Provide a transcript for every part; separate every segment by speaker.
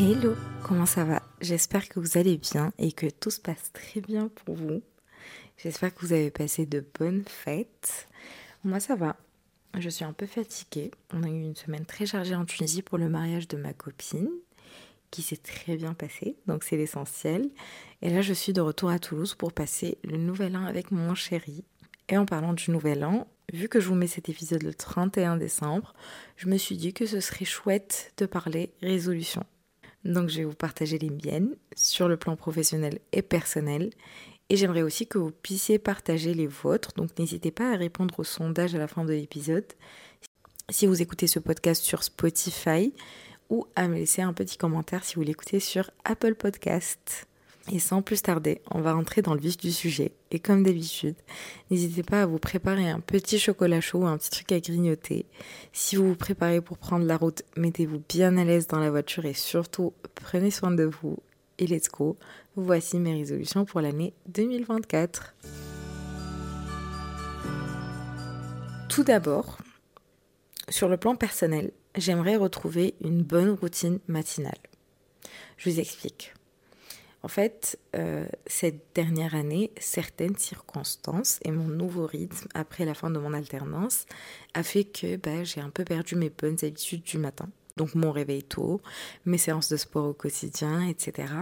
Speaker 1: Hello, comment ça va? J'espère que vous allez bien et que tout se passe très bien pour vous. J'espère que vous avez passé de bonnes fêtes. Moi ça va. Je suis un peu fatiguée. On a eu une semaine très chargée en Tunisie pour le mariage de ma copine qui s'est très bien passé, donc c'est l'essentiel. Et là je suis de retour à Toulouse pour passer le nouvel an avec mon chéri. Et en parlant du nouvel an, vu que je vous mets cet épisode le 31 décembre, je me suis dit que ce serait chouette de parler résolution. Donc je vais vous partager les miennes sur le plan professionnel et personnel. Et j'aimerais aussi que vous puissiez partager les vôtres. Donc n'hésitez pas à répondre au sondage à la fin de l'épisode. Si vous écoutez ce podcast sur Spotify ou à me laisser un petit commentaire si vous l'écoutez sur Apple Podcast. Et sans plus tarder, on va rentrer dans le vif du sujet. Et comme d'habitude, n'hésitez pas à vous préparer un petit chocolat chaud ou un petit truc à grignoter. Si vous vous préparez pour prendre la route, mettez-vous bien à l'aise dans la voiture et surtout prenez soin de vous. Et let's go, voici mes résolutions pour l'année 2024. Tout d'abord, sur le plan personnel, j'aimerais retrouver une bonne routine matinale. Je vous explique. En fait, euh, cette dernière année, certaines circonstances et mon nouveau rythme après la fin de mon alternance a fait que bah, j'ai un peu perdu mes bonnes habitudes du matin. Donc mon réveil tôt, mes séances de sport au quotidien, etc.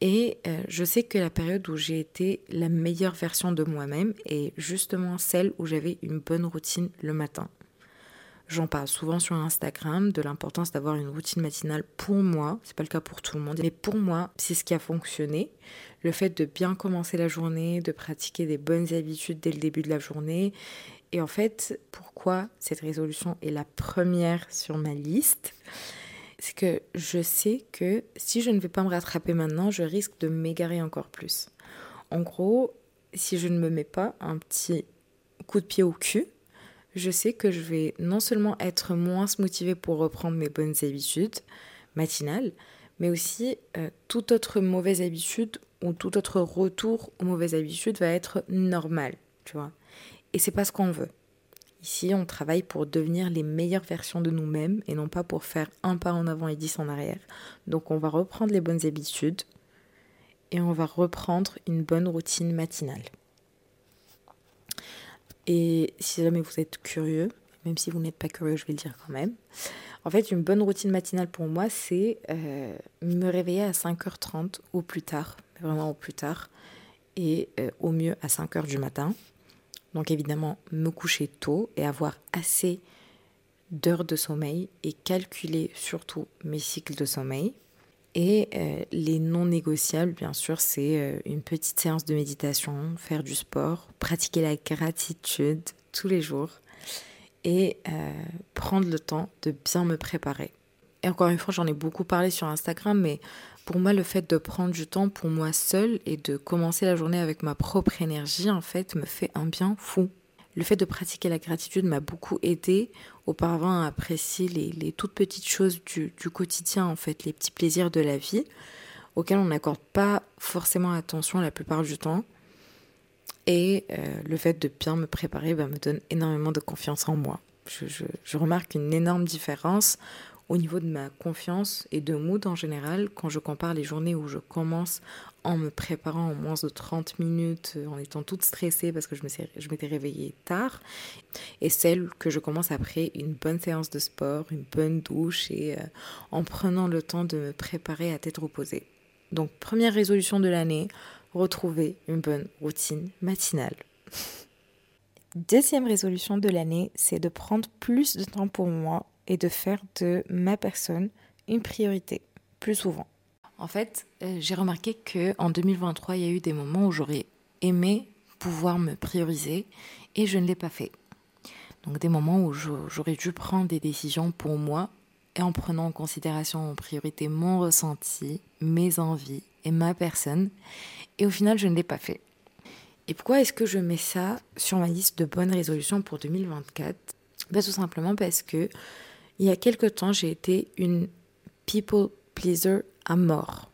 Speaker 1: Et euh, je sais que la période où j'ai été la meilleure version de moi-même est justement celle où j'avais une bonne routine le matin. J'en parle souvent sur Instagram de l'importance d'avoir une routine matinale pour moi. C'est pas le cas pour tout le monde, mais pour moi, c'est ce qui a fonctionné. Le fait de bien commencer la journée, de pratiquer des bonnes habitudes dès le début de la journée. Et en fait, pourquoi cette résolution est la première sur ma liste? C'est que je sais que si je ne vais pas me rattraper maintenant, je risque de m'égarer encore plus. En gros, si je ne me mets pas un petit coup de pied au cul, je sais que je vais non seulement être moins motivée pour reprendre mes bonnes habitudes matinales, mais aussi euh, toute autre mauvaise habitude ou tout autre retour aux mauvaises habitudes va être normal, tu vois. Et c'est pas ce qu'on veut. Ici, on travaille pour devenir les meilleures versions de nous-mêmes et non pas pour faire un pas en avant et dix en arrière. Donc on va reprendre les bonnes habitudes et on va reprendre une bonne routine matinale. Et si jamais vous êtes curieux, même si vous n'êtes pas curieux, je vais le dire quand même. En fait, une bonne routine matinale pour moi, c'est euh, me réveiller à 5h30 au plus tard, vraiment au plus tard, et euh, au mieux à 5h du matin. Donc évidemment, me coucher tôt et avoir assez d'heures de sommeil et calculer surtout mes cycles de sommeil et euh, les non négociables, bien sûr, c'est euh, une petite séance de méditation, faire du sport, pratiquer la gratitude tous les jours et euh, prendre le temps de bien me préparer. Et encore une fois, j'en ai beaucoup parlé sur Instagram, mais pour moi, le fait de prendre du temps pour moi seule et de commencer la journée avec ma propre énergie, en fait, me fait un bien fou le fait de pratiquer la gratitude m'a beaucoup aidé auparavant à apprécier les, toutes petites choses du, quotidien, en fait, les petits plaisirs de la vie, auxquels on n'accorde pas forcément attention la plupart du temps. Et euh, le fait de bien me préparer bah, me donne énormément de confiance en moi. je remarque une énorme différence au niveau de ma confiance et de mood en général, quand je compare les journées où je commence en me préparant en moins de 30 minutes, en étant toute stressée parce que je m'étais réveillée tard, et celle que je commence après une bonne séance de sport, une bonne douche et euh, en prenant le temps de me préparer à tête reposée. Donc première résolution de l'année, retrouver une bonne routine matinale. Deuxième résolution de l'année, c'est de prendre plus de temps pour moi et de faire de ma personne une priorité plus souvent. En fait, euh, j'ai remarqué que en 2023, il y a eu des moments où j'aurais aimé pouvoir me prioriser et je ne l'ai pas fait. Donc des moments où j'aurais dû prendre des décisions pour moi et en prenant en considération en priorité mon ressenti, mes envies et ma personne. Et au final, je ne l'ai pas fait. Et pourquoi est-ce que je mets ça sur ma liste de bonnes résolutions pour 2024 ben, Tout simplement parce que il y a quelque temps, j'ai été une people pleaser à mort.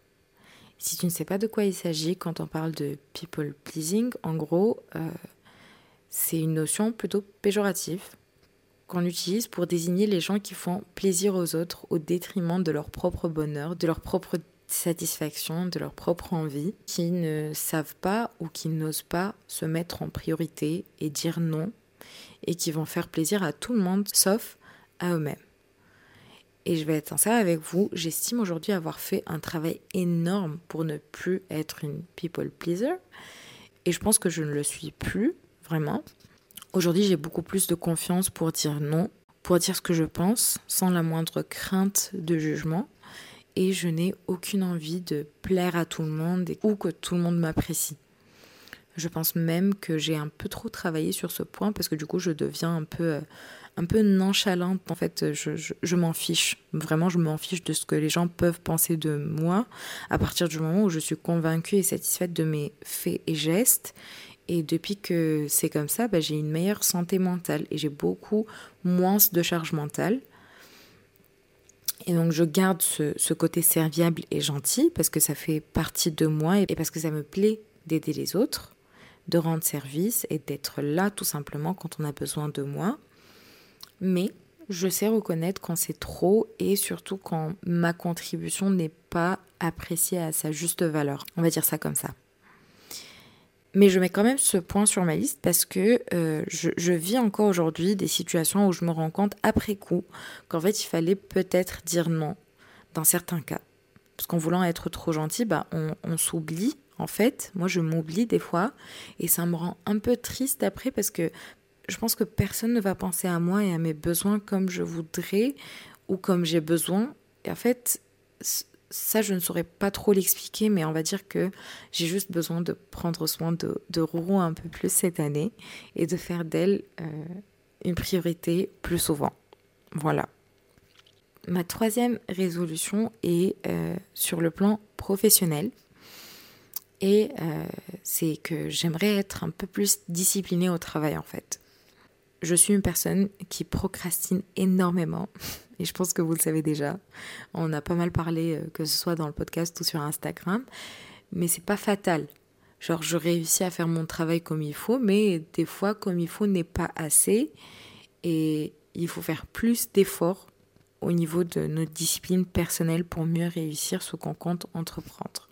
Speaker 1: Si tu ne sais pas de quoi il s'agit quand on parle de people pleasing, en gros, euh, c'est une notion plutôt péjorative. qu'on utilise pour désigner les gens qui font plaisir aux autres au détriment de leur propre bonheur, de leur propre satisfaction, de leur propre envie, qui ne savent pas ou qui n'osent pas se mettre en priorité et dire non, et qui vont faire plaisir à tout le monde sauf à eux-mêmes. Et je vais être sincère avec vous, j'estime aujourd'hui avoir fait un travail énorme pour ne plus être une people pleaser. Et je pense que je ne le suis plus, vraiment. Aujourd'hui, j'ai beaucoup plus de confiance pour dire non, pour dire ce que je pense, sans la moindre crainte de jugement. Et je n'ai aucune envie de plaire à tout le monde ou que tout le monde m'apprécie. Je pense même que j'ai un peu trop travaillé sur ce point parce que du coup, je deviens un peu euh, un peu nonchalante. En fait, je, m'en fiche. Vraiment, je m'en fiche de ce que les gens peuvent penser de moi à partir du moment où je suis convaincue et satisfaite de mes faits et gestes. Et depuis que c'est comme ça, bah, j'ai une meilleure santé mentale et j'ai beaucoup moins de charge mentale. Et donc je garde ce, ce, côté serviable et gentil parce que ça fait partie de moi et parce que ça me plaît d'aider les autres, de rendre service et d'être là tout simplement quand on a besoin de moi mais je sais reconnaître quand c'est trop et surtout quand ma contribution n'est pas appréciée à sa juste valeur. On va dire ça comme ça. Mais je mets quand même ce point sur ma liste parce que euh, je, vis encore aujourd'hui des situations où je me rends compte après coup qu'en fait il fallait peut-être dire non dans certains cas. Parce qu'en voulant être trop gentil, bah, on, on s'oublie en fait. Moi je m'oublie des fois et ça me rend un peu triste après parce que je pense que personne ne va penser à moi et à mes besoins comme je voudrais ou comme j'ai besoin. Et en fait, ça, je ne saurais pas trop l'expliquer, mais on va dire que j'ai juste besoin de prendre soin de, de Roro un peu plus cette année et de faire d'elle euh, une priorité plus souvent. Voilà. Ma troisième résolution est euh, sur le plan professionnel. Et euh, c'est que j'aimerais être un peu plus disciplinée au travail en fait je suis une personne qui procrastine énormément. Et je pense que vous le savez déjà. On a pas mal parlé, euh, que ce soit dans le podcast ou sur Instagram. Mais c'est pas fatal. Genre, je réussis à faire mon travail comme il faut, mais des fois, comme il faut n'est pas assez. Et il faut faire plus d'efforts au niveau de notre discipline personnelle pour mieux réussir ce qu'on compte entreprendre.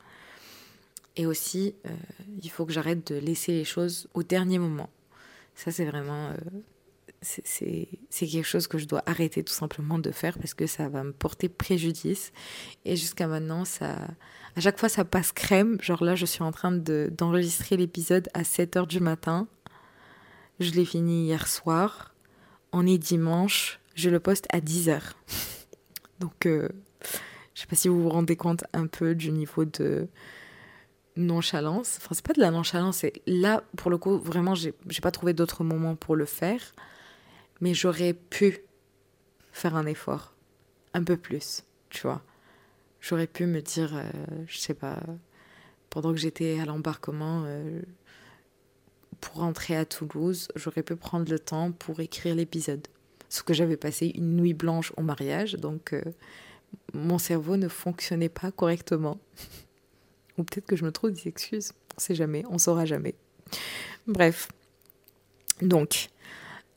Speaker 1: Et aussi, euh, il faut que j'arrête de laisser les choses au dernier moment. Ça, c'est vraiment euh, c'est quelque chose que je dois arrêter tout simplement de faire parce que ça va me porter préjudice. Et jusqu'à maintenant, ça, à chaque fois, ça passe crème. Genre là, je suis en train d'enregistrer l'épisode à 7h du matin. Je l'ai fini hier soir. On est dimanche. Je le poste à 10h. Donc, euh, je sais pas si vous vous rendez compte un peu du niveau de nonchalance. Enfin, c'est pas de la nonchalance. C'est là, pour le coup, vraiment, j'ai pas trouvé d'autre moment pour le faire mais j'aurais pu faire un effort, un peu plus, tu vois. J'aurais pu me dire, euh, je sais pas, pendant que j'étais à l'embarquement euh, pour rentrer à Toulouse, j'aurais pu prendre le temps pour écrire l'épisode. Sauf que j'avais passé une nuit blanche au mariage, donc euh, mon cerveau ne fonctionnait pas correctement. Ou peut-être que je me trouve des excuses. On sait jamais, on saura jamais. Bref. Donc,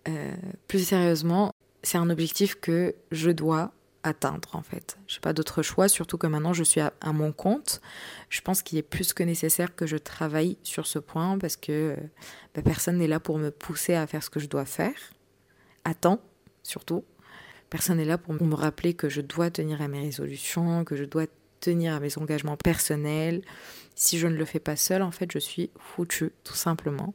Speaker 1: euh, plus sérieusement, c'est un objectif que je dois atteindre en fait. Je n'ai pas d'autre choix, surtout que maintenant je suis à, mon compte. Je pense qu'il est plus que nécessaire que je travaille sur ce point parce que euh, bah, personne n'est là pour me pousser à faire ce que je dois faire. À temps, surtout. Personne n'est là pour me rappeler que je dois tenir à mes résolutions, que je dois tenir à mes engagements personnels. Si je ne le fais pas seul, en fait, je suis foutue, tout simplement.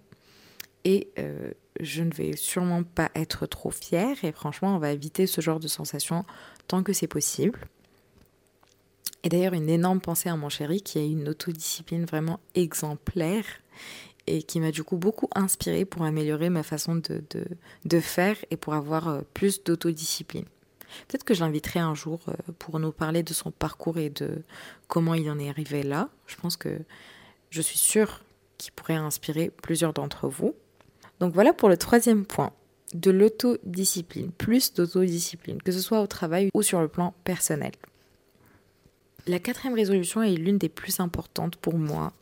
Speaker 1: Et euh, je ne vais sûrement pas être trop fière et franchement on va éviter ce genre de sensation tant que c'est possible. Et d'ailleurs une énorme pensée à mon chéri qui a une autodiscipline vraiment exemplaire et qui m'a du coup beaucoup inspiré pour améliorer ma façon de, de, de faire et pour avoir euh, plus d'autodiscipline. Peut-être que je l'inviterai un jour euh, pour nous parler de son parcours et de comment il en est arrivé là. Je pense que je suis sûre qu'il pourrait inspirer plusieurs d'entre vous. Donc voilà pour le troisième point, de l'autodiscipline, plus d'autodiscipline, que ce soit au travail ou sur le plan personnel. La quatrième résolution est l'une des plus importantes pour moi,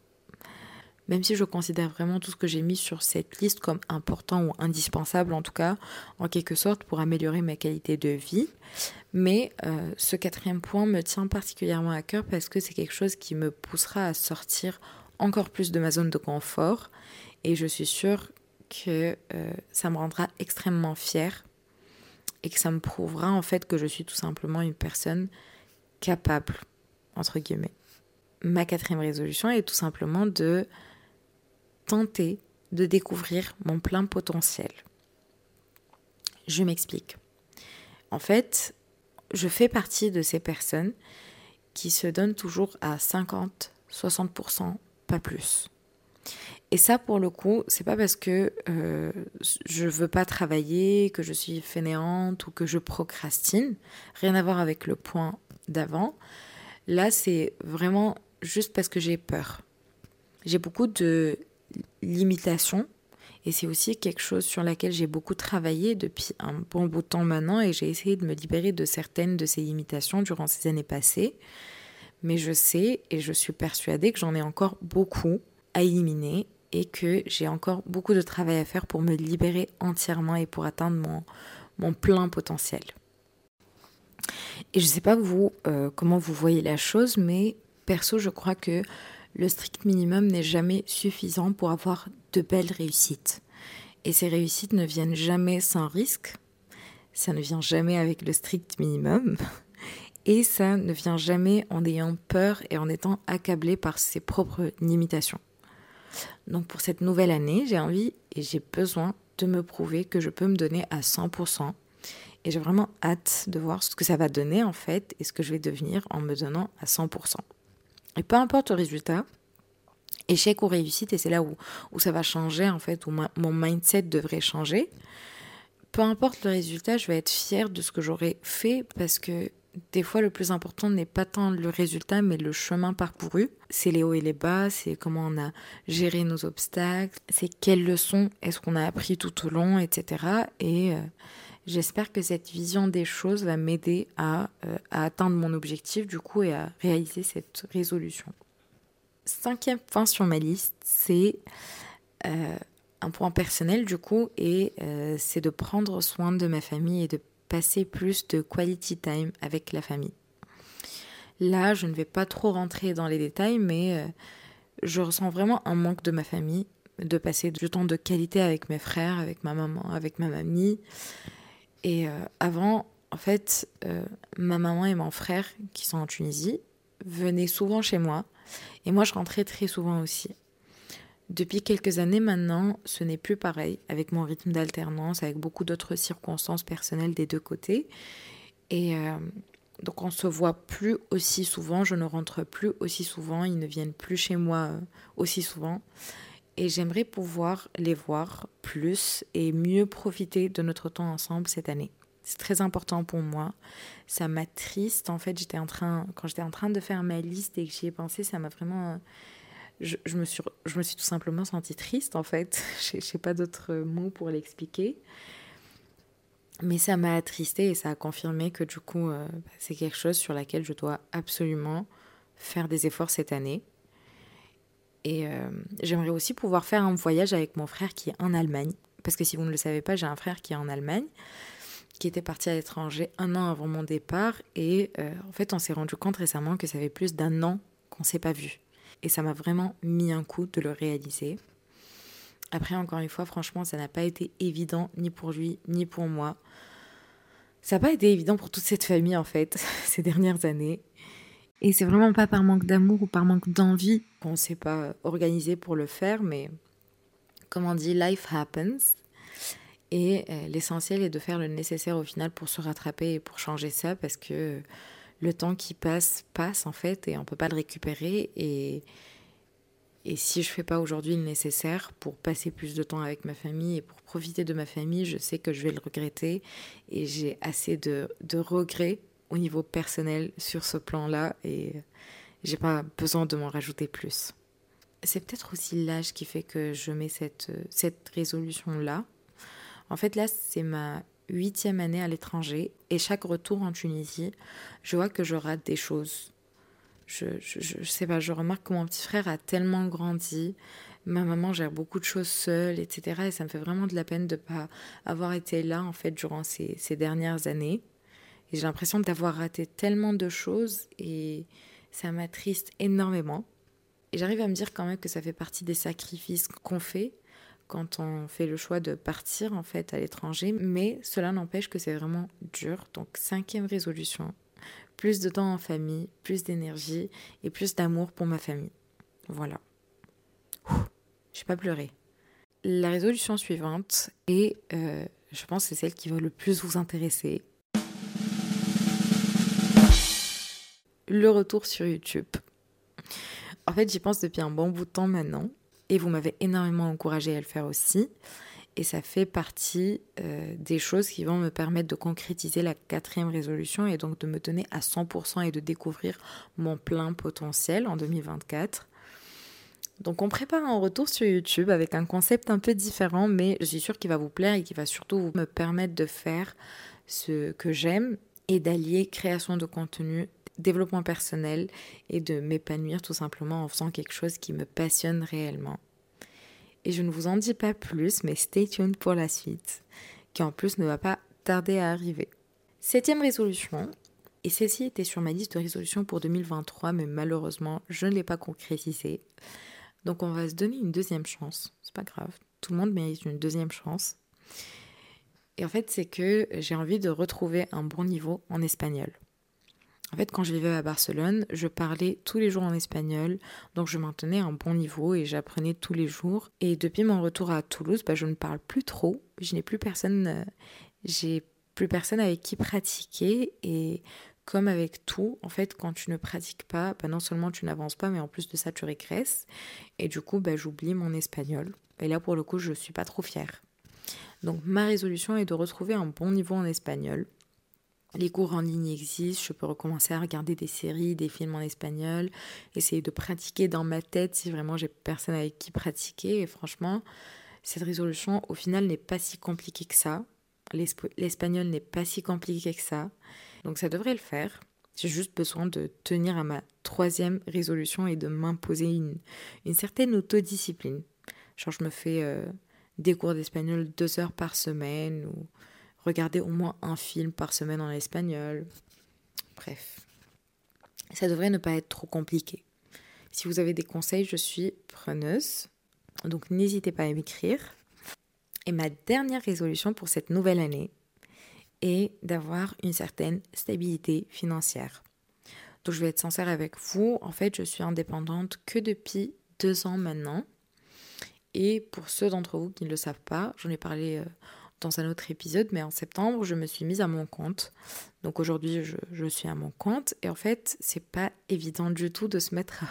Speaker 1: même si je considère vraiment tout ce que j'ai mis sur cette liste comme important ou indispensable en tout cas, en quelque sorte, pour améliorer ma qualité de vie. Mais euh, ce quatrième point me tient particulièrement à cœur parce que c'est quelque chose qui me poussera à sortir encore plus de ma zone de confort. Et je suis sûre que euh, ça me rendra extrêmement fière et que ça me prouvera en fait que je suis tout simplement une personne capable, entre guillemets. Ma quatrième résolution est tout simplement de tenter de découvrir mon plein potentiel. Je m'explique. En fait, je fais partie de ces personnes qui se donnent toujours à 50, 60%, pas plus. Et ça, pour le coup, c'est pas parce que euh, je veux pas travailler, que je suis fainéante ou que je procrastine. Rien à voir avec le point d'avant. Là, c'est vraiment juste parce que j'ai peur. J'ai beaucoup de limitation. Et c'est aussi quelque chose sur laquelle j'ai beaucoup travaillé depuis un bon bout de temps maintenant et j'ai essayé de me libérer de certaines de ces limitations durant ces années passées. Mais je sais et je suis persuadée que j'en ai encore beaucoup à éliminer et que j'ai encore beaucoup de travail à faire pour me libérer entièrement et pour atteindre mon, mon plein potentiel. Et je ne sais pas vous euh, comment vous voyez la chose, mais perso, je crois que le strict minimum n'est jamais suffisant pour avoir de belles réussites. Et ces réussites ne viennent jamais sans risque, ça ne vient jamais avec le strict minimum, et ça ne vient jamais en ayant peur et en étant accablé par ses propres limitations. Donc pour cette nouvelle année, j'ai envie et j'ai besoin de me prouver que je peux me donner à 100%. Et j'ai vraiment hâte de voir ce que ça va donner en fait et ce que je vais devenir en me donnant à 100%. Peu importe le résultat, échec ou réussite, et c'est là où, où ça va changer en fait, où mon mindset devrait changer. Peu importe le résultat, je vais être fière de ce que j'aurais fait parce que des fois, le plus important n'est pas tant le résultat, mais le chemin parcouru. C'est les hauts et les bas, c'est comment on a géré nos obstacles, c'est quelles leçons est-ce qu'on a appris tout au long, etc. Et j'espère que cette vision des choses va m'aider à, euh, à, atteindre mon objectif, du coup, et à réaliser cette résolution. Cinquième point sur ma liste, c'est euh, un point personnel, du coup, et c'est de prendre soin de ma famille et de passer plus de quality time avec la famille. Là, je ne vais pas trop rentrer dans les détails, mais euh, je ressens vraiment un manque de ma famille, de passer du temps de qualité avec mes frères, avec ma maman, avec ma mamie. Et euh, avant, en fait, euh, ma maman et mon frère, qui sont en Tunisie, venaient souvent chez moi. Et moi, je rentrais très souvent aussi. Depuis quelques années maintenant, ce n'est plus pareil, avec mon rythme d'alternance, avec beaucoup d'autres circonstances personnelles des deux côtés. Et euh, donc on se voit plus aussi souvent, je ne rentre plus aussi souvent, ils ne viennent plus chez moi aussi souvent. Et j'aimerais pouvoir les voir plus et mieux profiter de notre temps ensemble cette année. C'est très important pour moi. Ça m'attriste. En fait, j'étais en train, quand j'étais en train de faire ma liste et que j'y ai pensé, ça m'a vraiment je, me suis, je me suis tout simplement sentie triste en fait. Je n'ai pas d'autres mots pour l'expliquer. Mais ça m'a attristée et ça a confirmé que du coup, euh, c'est quelque chose sur laquelle je dois absolument faire des efforts cette année. Et euh, j'aimerais aussi pouvoir faire un voyage avec mon frère qui est en Allemagne. Parce que si vous ne le savez pas, j'ai un frère qui est en Allemagne, qui était parti à l'étranger un an avant mon départ. Et euh, en fait, on s'est rendu compte récemment que ça fait plus d'un an qu'on ne s'est pas vu. Et ça m'a vraiment mis un coup de le réaliser. Après, encore une fois, franchement, ça n'a pas été évident ni pour lui ni pour moi. Ça n'a pas été évident pour toute cette famille, en fait, ces dernières années. Et c'est vraiment pas par manque d'amour ou par manque d'envie qu'on ne s'est pas organisé pour le faire, mais comme on dit, life happens. Et euh, l'essentiel est de faire le nécessaire au final pour se rattraper et pour changer ça, parce que le temps qui passe passe en fait et on peut pas le récupérer. Et et si je fais pas aujourd'hui le nécessaire pour passer plus de temps avec ma famille et pour profiter de ma famille, je sais que je vais le regretter. Et j'ai assez de, de regrets au niveau personnel sur ce plan-là. Et j'ai pas besoin de m'en rajouter plus. C'est peut-être aussi l'âge qui fait que je mets cette, cette résolution-là. En fait, là, c'est ma huitième année à l'étranger et chaque retour en Tunisie, je vois que je rate des choses. Je, je, sais pas, je remarque que mon petit frère a tellement grandi. Ma maman gère beaucoup de choses seule, etc. Et ça me fait vraiment de la peine de pas avoir été là, en fait, durant ces, ces dernières années. Et j'ai l'impression d'avoir raté tellement de choses et ça m'attriste énormément. Et j'arrive à me dire quand même que ça fait partie des sacrifices qu'on fait quand on fait le choix de partir en fait à l'étranger, mais cela n'empêche que c'est vraiment dur. Donc cinquième résolution, plus de temps en famille, plus d'énergie et plus d'amour pour ma famille. Voilà. Je pas pleuré. La résolution suivante, et euh, je pense c'est celle qui va le plus vous intéresser. Le retour sur YouTube. En fait, j'y pense depuis un bon bout de temps maintenant et vous m'avez énormément encouragé à le faire aussi. Et ça fait partie euh, des choses qui vont me permettre de concrétiser la quatrième résolution et donc de me donner à 100% et de découvrir mon plein potentiel en 2024. Donc on prépare un retour sur YouTube avec un concept un peu différent, mais je suis sûre qu'il va vous plaire et qui va surtout me permettre de faire ce que j'aime et d'allier création de contenu développement personnel et de m'épanouir tout simplement en faisant quelque chose qui me passionne réellement. Et je ne vous en dis pas plus, mais stay tuned pour la suite, qui en plus ne va pas tarder à arriver. Septième résolution, et celle-ci était sur ma liste de résolutions pour 2023, mais malheureusement, je ne l'ai pas concrétisée. Donc on va se donner une deuxième chance. C'est pas grave, tout le monde mérite une deuxième chance. Et en fait, c'est que j'ai envie de retrouver un bon niveau en espagnol. En fait, quand je vivais à Barcelone, je parlais tous les jours en espagnol, donc je maintenais un bon niveau et j'apprenais tous les jours. Et depuis mon retour à Toulouse, bah, je ne parle plus trop. Je n'ai plus personne, euh, j'ai plus personne avec qui pratiquer. Et comme avec tout, en fait, quand tu ne pratiques pas, bah, non seulement tu n'avances pas, mais en plus de ça, tu régresses. Et du coup, bah, j'oublie mon espagnol. Et là, pour le coup, je ne suis pas trop fière. Donc, ma résolution est de retrouver un bon niveau en espagnol. Les cours en ligne existent, je peux recommencer à regarder des séries, des films en espagnol, essayer de pratiquer dans ma tête si vraiment j'ai personne avec qui pratiquer. Et franchement, cette résolution, au final, n'est pas si compliquée que ça. L'espagnol n'est pas si compliqué que ça. Donc ça devrait le faire. J'ai juste besoin de tenir à ma troisième résolution et de m'imposer une, certaine autodiscipline. Genre, je me fais euh, des cours d'espagnol deux heures par semaine ou regarder au moins un film par semaine en espagnol. Bref, ça devrait ne pas être trop compliqué. Si vous avez des conseils, je suis preneuse. Donc n'hésitez pas à m'écrire. Et ma dernière résolution pour cette nouvelle année est d'avoir une certaine stabilité financière. Donc je vais être sincère avec vous. En fait, je suis indépendante que depuis deux ans maintenant. Et pour ceux d'entre vous qui ne le savent pas, j'en ai parlé euh, dans un autre épisode, mais en septembre, je me suis mise à mon compte. Donc aujourd'hui, je, suis à mon compte. Et en fait, c'est pas évident du tout de se mettre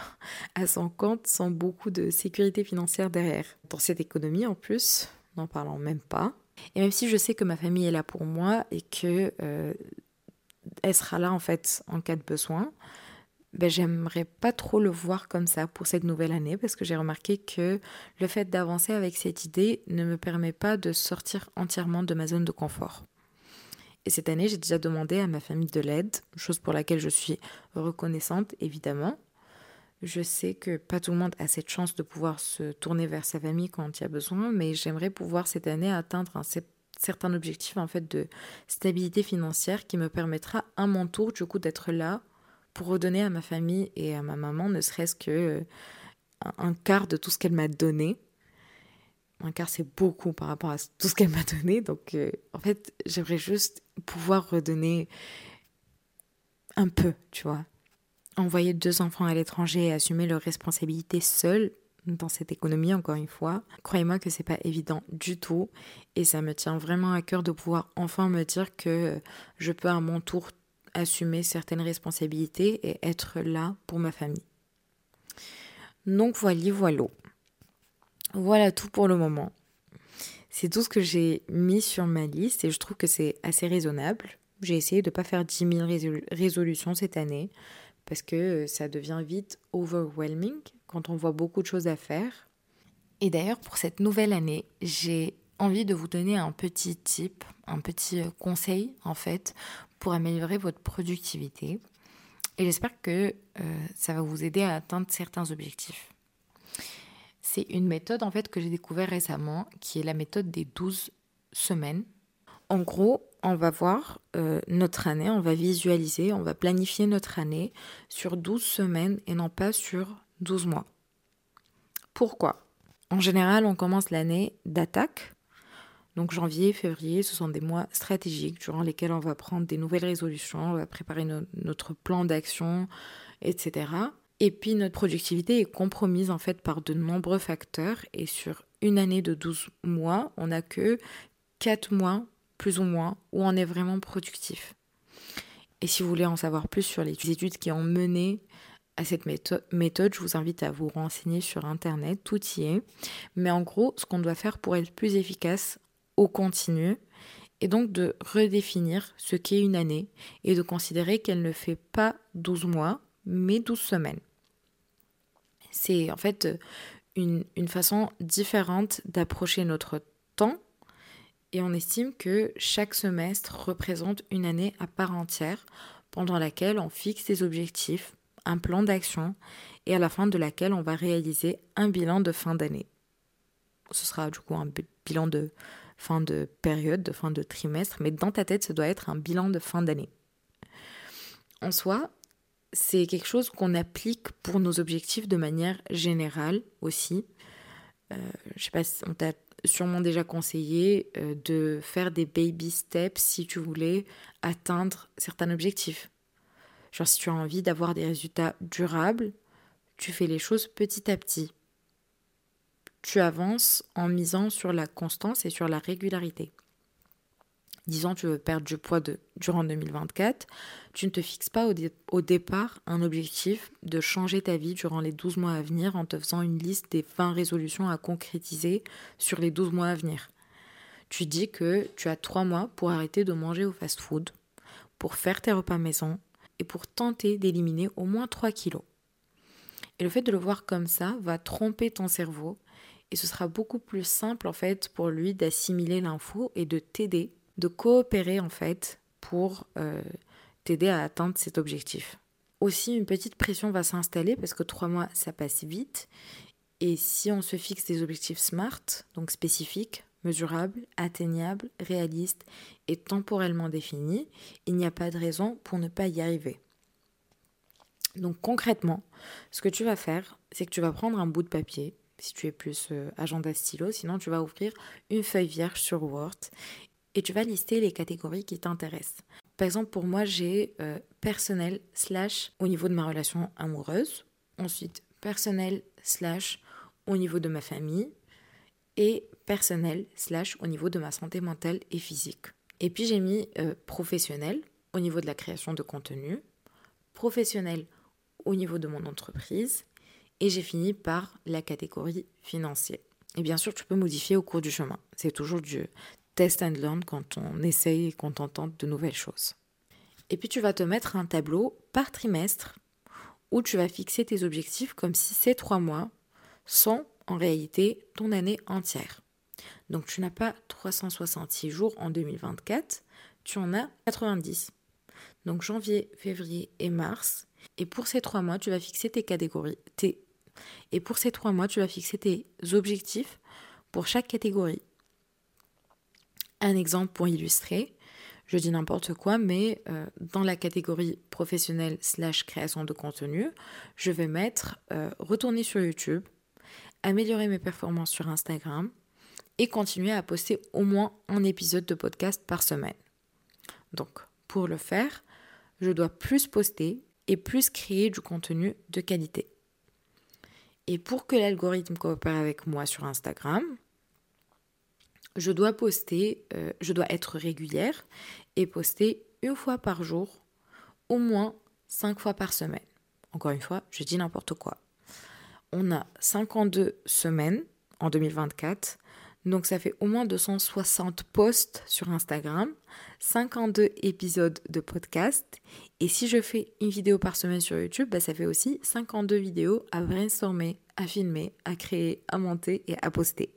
Speaker 1: à, son compte sans beaucoup de sécurité financière derrière. Dans cette économie, en plus, n'en parlant même pas. Et même si je sais que ma famille est là pour moi et que euh, elle sera là en fait en cas de besoin, ben, j'aimerais pas trop le voir comme ça pour cette nouvelle année parce que j'ai remarqué que le fait d'avancer avec cette idée ne me permet pas de sortir entièrement de ma zone de confort. Et cette année, j'ai déjà demandé à ma famille de l'aide, chose pour laquelle je suis reconnaissante évidemment. Je sais que pas tout le monde a cette chance de pouvoir se tourner vers sa famille quand il y a besoin, mais j'aimerais pouvoir cette année atteindre un certain objectif en fait de stabilité financière qui me permettra à mon tour du coup d'être là pour redonner à ma famille et à ma maman ne serait-ce que euh, un quart de tout ce qu'elle m'a donné. Un quart, c'est beaucoup par rapport à tout ce qu'elle m'a donné. Donc, euh, en fait, j'aimerais juste pouvoir redonner un peu, tu vois. Envoyer deux enfants à l'étranger et assumer leurs responsabilités seules dans cette économie, encore une fois. Croyez-moi que c'est pas évident du tout. Et ça me tient vraiment à cœur de pouvoir enfin me dire que je peux à mon tour assumer certaines responsabilités et être là pour ma famille. Donc voilà, voilà. Voilà tout pour le moment. C'est tout ce que j'ai mis sur ma liste et je trouve que c'est assez raisonnable. J'ai essayé de ne pas faire 10 000 résolutions cette année parce que ça devient vite overwhelming quand on voit beaucoup de choses à faire. Et d'ailleurs, pour cette nouvelle année, j'ai envie de vous donner un petit tip, un petit conseil en fait pour améliorer votre productivité. Et j'espère que euh, ça va vous aider à atteindre certains objectifs. C'est une méthode en fait que j'ai découvert récemment qui est la méthode des 12 semaines. En gros, on va voir euh, notre année, on va visualiser, on va planifier notre année sur 12 semaines et non pas sur 12 mois. Pourquoi? En général, on commence l'année d'attaque. Donc janvier, février, ce sont des mois stratégiques durant lesquels on va prendre des nouvelles résolutions, on va préparer notre plan d'action, etc. Et puis notre productivité est compromise en fait par de nombreux facteurs et sur une année de 12 mois, on n'a que 4 mois plus ou moins où on est vraiment productif. Et si vous voulez en savoir plus sur les études qui ont mené à cette méthode, je vous invite à vous renseigner sur Internet, tout y est. Mais en gros, ce qu'on doit faire pour être plus efficace continu est donc de redéfinir ce qu'est une année et de considérer qu'elle ne fait pas 12 mois, mais 12 semaines. C'est en fait une façon différente d'approcher notre temps et on estime que chaque semestre représente une année à part entière pendant laquelle on fixe des objectifs, un plan d'action et à la fin de laquelle on va réaliser un bilan de fin d'année. Ce sera du coup un bilan de fin de période, de fin de trimestre, mais dans ta tête, ce doit être un bilan de fin d'année. En soi, c'est quelque chose qu'on applique pour nos objectifs de manière générale aussi. Euh, je sais pas on t'a sûrement déjà conseillé euh, de faire des baby steps si tu voulais atteindre certains objectifs. Genre si tu as envie d'avoir des résultats durables, tu fais les choses petit à petit tu avances en misant sur la constance et sur la régularité. Disons, tu veux perdre du poids de, durant 2024, tu ne te fixes pas au, au, départ un objectif de changer ta vie durant les 12 mois à venir en te faisant une liste des 20 résolutions à concrétiser sur les 12 mois à venir. Tu dis que tu as 3 mois pour arrêter de manger au fast-food, pour faire tes repas maison et pour tenter d'éliminer au moins 3 kilos. Et le fait de le voir comme ça va tromper ton cerveau et ce sera beaucoup plus simple en fait pour lui d'assimiler l'info et de t'aider, de coopérer en fait pour euh, t'aider à atteindre cet objectif. Aussi, une petite pression va s'installer parce que trois mois, ça passe vite. Et si on se fixe des objectifs SMART, donc spécifiques, mesurables, atteignables, réalistes et temporellement définis, il n'y a pas de raison pour ne pas y arriver. Donc concrètement, ce que tu vas faire, c'est que tu vas prendre un bout de papier, si tu es plus euh, agenda stylo. Sinon, tu vas ouvrir une feuille vierge sur Word et tu vas lister les catégories qui t'intéressent. Par exemple, pour moi, j'ai euh, personnel slash au niveau de ma relation amoureuse. Ensuite, personnel slash au niveau de ma famille. Et personnel slash au niveau de ma santé mentale et physique. Et puis j'ai mis euh, professionnel au niveau de la création de contenu. Professionnel au niveau de mon entreprise et j'ai fini par la catégorie financier. Et bien sûr, tu peux modifier au cours du chemin. C'est toujours du test and learn quand on essaye et qu'on tente de nouvelles choses. Et puis tu vas te mettre un tableau par trimestre où tu vas fixer tes objectifs comme si ces trois mois sont en réalité ton année entière. Donc tu n'as pas 366 jours en 2024, tu en as 90. Donc janvier, février et mars. Et pour ces trois mois, tu vas fixer tes catégories, tes et pour ces trois mois, tu vas fixer tes objectifs pour chaque catégorie. Un exemple pour illustrer, je dis n'importe quoi, mais euh, dans la catégorie professionnelle slash création de contenu, je vais mettre euh, retourner sur YouTube, améliorer mes performances sur Instagram et continuer à poster au moins un épisode de podcast par semaine. Donc, pour le faire, je dois plus poster et plus créer du contenu de qualité. Et pour que l'algorithme coopère avec moi sur Instagram, je dois poster, euh, je dois être régulière et poster une fois par jour, au moins cinq fois par semaine. Encore une fois, je dis n'importe quoi. On a 52 semaines en 2024, donc ça fait au moins 260 posts sur Instagram, 52 épisodes de podcast. Et si je fais une vidéo par semaine sur YouTube, bah ça fait aussi 52 vidéos à brainstormer, à filmer, à créer, à monter et à poster.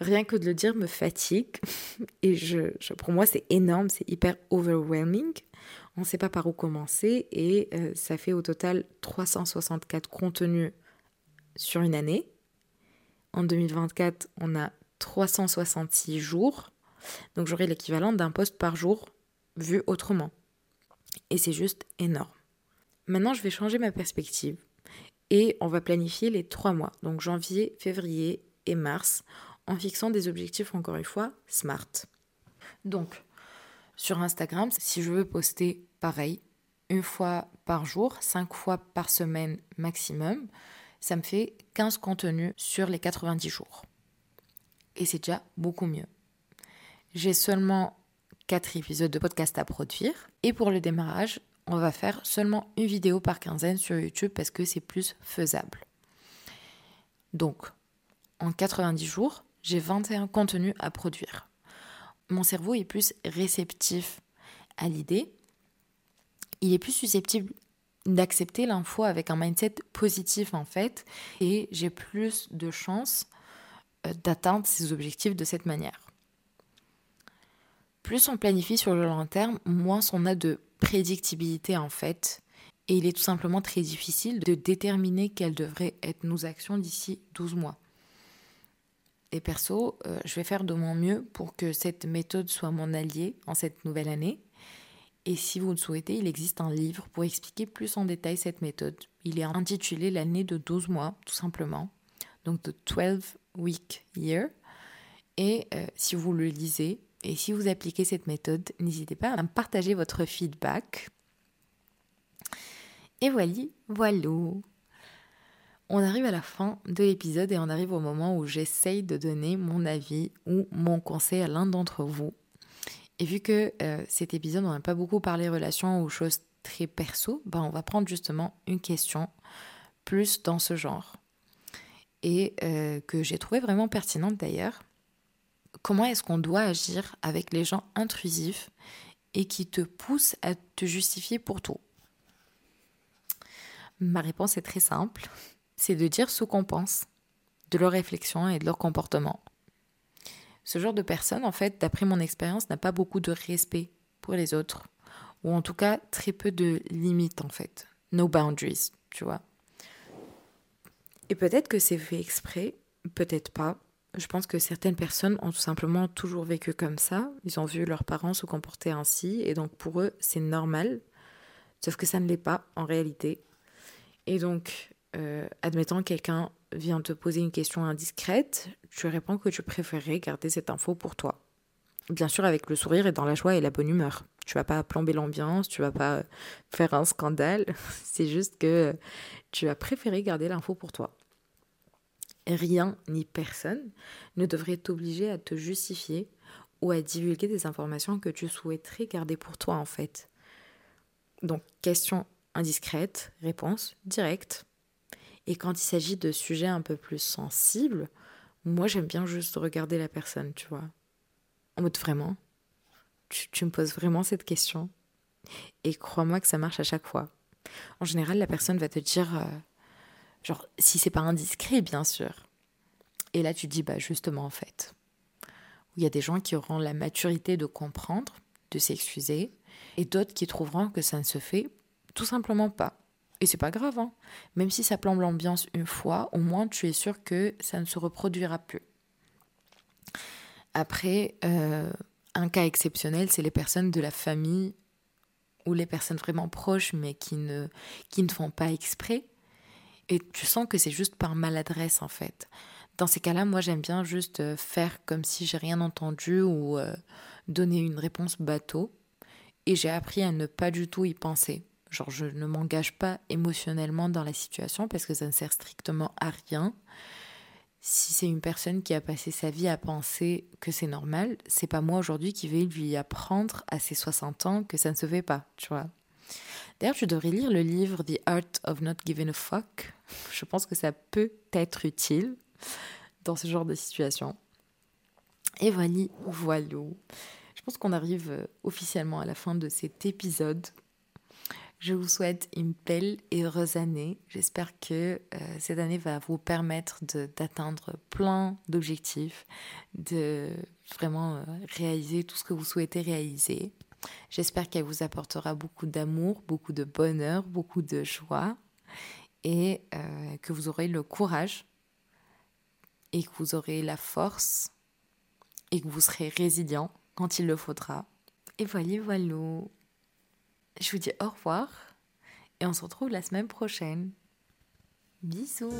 Speaker 1: Rien que de le dire me fatigue et je, pour moi c'est énorme, c'est hyper overwhelming. On ne sait pas par où commencer et euh, ça fait au total 364 contenus sur une année. En 2024, on a 366 jours. Donc j'aurai l'équivalent d'un poste par jour vu autrement. Et c'est juste énorme. Maintenant, je vais changer ma perspective et on va planifier les trois mois, donc janvier, février et mars, en fixant des objectifs, encore une fois, SMART. Donc, sur Instagram, si je veux poster pareil, une fois par jour, cinq fois par semaine maximum, ça me fait 15 contenus sur les 90 jours. Et c'est déjà beaucoup mieux. J'ai seulement 4 épisodes de podcast à produire. Et pour le démarrage, on va faire seulement une vidéo par quinzaine sur YouTube parce que c'est plus faisable. Donc, en 90 jours, j'ai 21 contenus à produire. Mon cerveau est plus réceptif à l'idée. Il est plus susceptible d'accepter l'info avec un mindset positif en fait. Et j'ai plus de chances euh, d'atteindre ses objectifs de cette manière. Plus on planifie sur le long terme, moins on a de prédictibilité en fait. Et il est tout simplement très difficile de déterminer quelles devraient être nos actions d'ici 12 mois. Et perso, euh, je vais faire de mon mieux pour que cette méthode soit mon allié en cette nouvelle année. Et si vous le souhaitez, il existe un livre pour expliquer plus en détail cette méthode. Il est intitulé L'année de 12 mois, tout simplement. Donc, The 12 Week Year. Et euh, si vous le lisez, et si vous appliquez cette méthode, n'hésitez pas à me partager votre feedback. Et voilà, voilà. On arrive à la fin de l'épisode et on arrive au moment où j'essaye de donner mon avis ou mon conseil à l'un d'entre vous. Et vu que euh, cet épisode, on n'a pas beaucoup parlé relations ou choses très perso, ben on va prendre justement une question plus dans ce genre. Et euh, que j'ai trouvé vraiment pertinente d'ailleurs comment est-ce qu'on doit agir avec les gens intrusifs et qui te poussent à te justifier pour tout Ma réponse est très simple, c'est de dire ce qu'on pense, de leurs réflexions et de leur comportement. Ce genre de personne, en fait, d'après mon expérience, n'a pas beaucoup de respect pour les autres, ou en tout cas très peu de limites, en fait. No boundaries, tu vois. Et peut-être que c'est fait exprès, peut-être pas, je pense que certaines personnes ont tout simplement toujours vécu comme ça. Ils ont vu leurs parents se comporter ainsi et donc pour eux, c'est normal. Sauf que ça ne l'est pas en réalité. Et donc, euh, admettant que quelqu'un vient te poser une question indiscrète, tu réponds que tu préférerais garder cette info pour toi. Bien sûr, avec le sourire et dans la joie et la bonne humeur. Tu vas pas plomber l'ambiance, tu vas pas faire un scandale. C'est juste que tu as préféré garder l'info pour toi rien ni personne ne devrait t'obliger à te justifier ou à divulguer des informations que tu souhaiterais garder pour toi en fait. Donc question indiscrète, réponse directe. Et quand il s'agit de sujets un peu plus sensibles, moi j'aime bien juste regarder la personne, tu vois. En mode vraiment, tu, me poses vraiment cette question. Et crois-moi que ça marche à chaque fois. En général, la personne va te dire... Euh, Genre, si c'est pas indiscret, bien sûr. Et là, tu dis, bah justement, en fait, il y a des gens qui auront la maturité de comprendre, de s'excuser, et d'autres qui trouveront que ça ne se fait tout simplement pas. Et c'est pas grave, hein. même si ça plombe l'ambiance une fois, au moins tu es sûr que ça ne se reproduira plus. Après, euh, un cas exceptionnel, c'est les personnes de la famille ou les personnes vraiment proches, mais qui ne, qui ne font pas exprès. Et tu sens que c'est juste par maladresse en fait. Dans ces cas-là, moi j'aime bien juste euh, faire comme si j'ai rien entendu ou euh, donner une réponse bateau. Et j'ai appris à ne pas du tout y penser. Genre je ne m'engage pas émotionnellement dans la situation parce que ça ne sert strictement à rien. Si c'est une personne qui a passé sa vie à penser que c'est normal, c'est pas moi aujourd'hui qui vais lui apprendre à ses 60 ans que ça ne se fait pas, tu vois. D'ailleurs, tu devrais lire le livre The Art of Not Giving a Fuck. Je pense que ça peut être utile dans ce genre de situation. Et voilà, voilà. Je pense qu'on arrive euh, officiellement à la fin de cet épisode. Je vous souhaite une belle et heureuse année. J'espère que euh, cette année va vous permettre d'atteindre plein d'objectifs, de vraiment euh, réaliser tout ce que vous souhaitez réaliser. J'espère qu'elle vous apportera beaucoup d'amour, beaucoup de bonheur, beaucoup de joie. et euh, que vous aurez le courage et que vous aurez la force et que vous serez résilient quand il le faudra. Et voilà, voilà. Je vous dis au revoir et on se retrouve la semaine prochaine. Bisous